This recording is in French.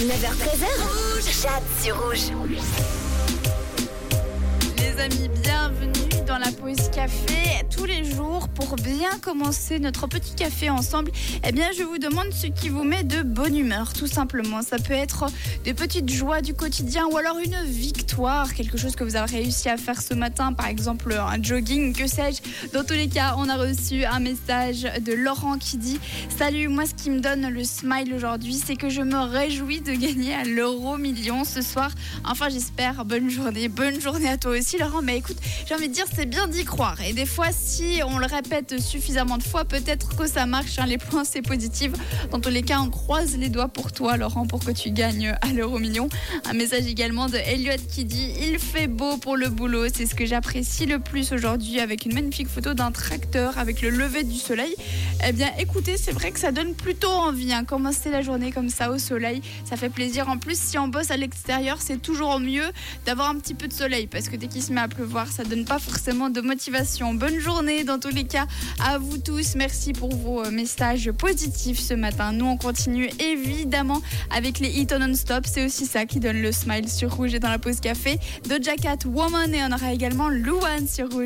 9h13h, Jade sur rouge. Les amis, bienvenue dans la pause café tous les jours pour bien commencer notre petit café ensemble. Eh bien, je vous demande ce qui vous met de bonne humeur, tout simplement. Ça peut être des petites joies du quotidien ou alors une victoire, quelque chose que vous avez réussi à faire ce matin, par exemple un jogging, que sais-je. Dans tous les cas, on a reçu un message de Laurent qui dit Salut, moi ce qui me donne le smile aujourd'hui, c'est que je me réjouis de gagner à l'euro million ce soir. Enfin, j'espère. Bonne journée. Bonne journée à toi aussi, Laurent. Mais écoute, j'ai envie de dire, c'est bien d'y croire. Et des fois, si on le répète suffisamment de fois, peut-être que ça marche. hein. Les points, c'est positif. Dans tous les cas, on croise les doigts pour toi, Laurent, pour que tu gagnes à l'euro million. Un message également de Elliot qui dit Il fait beau pour le boulot. C'est ce que j'apprécie le plus aujourd'hui avec une magnifique photo d'un tracteur avec le lever du soleil. Eh bien, écoutez, c'est vrai que ça donne plutôt envie. hein. Commencer la journée comme ça au soleil, ça fait plaisir. En plus, si on bosse à l'extérieur, c'est toujours mieux d'avoir un petit peu de soleil parce que dès qu'il se met à pleuvoir, ça donne pas forcément de motivation. Bonne journée dans tous les cas à vous tous. Merci pour vos euh, messages positifs ce matin. Nous, on continue évidemment avec les hits non-stop. C'est aussi ça qui donne le smile sur Rouge et dans la pause café. Doja Cat, Woman et on aura également Luan sur Rouge.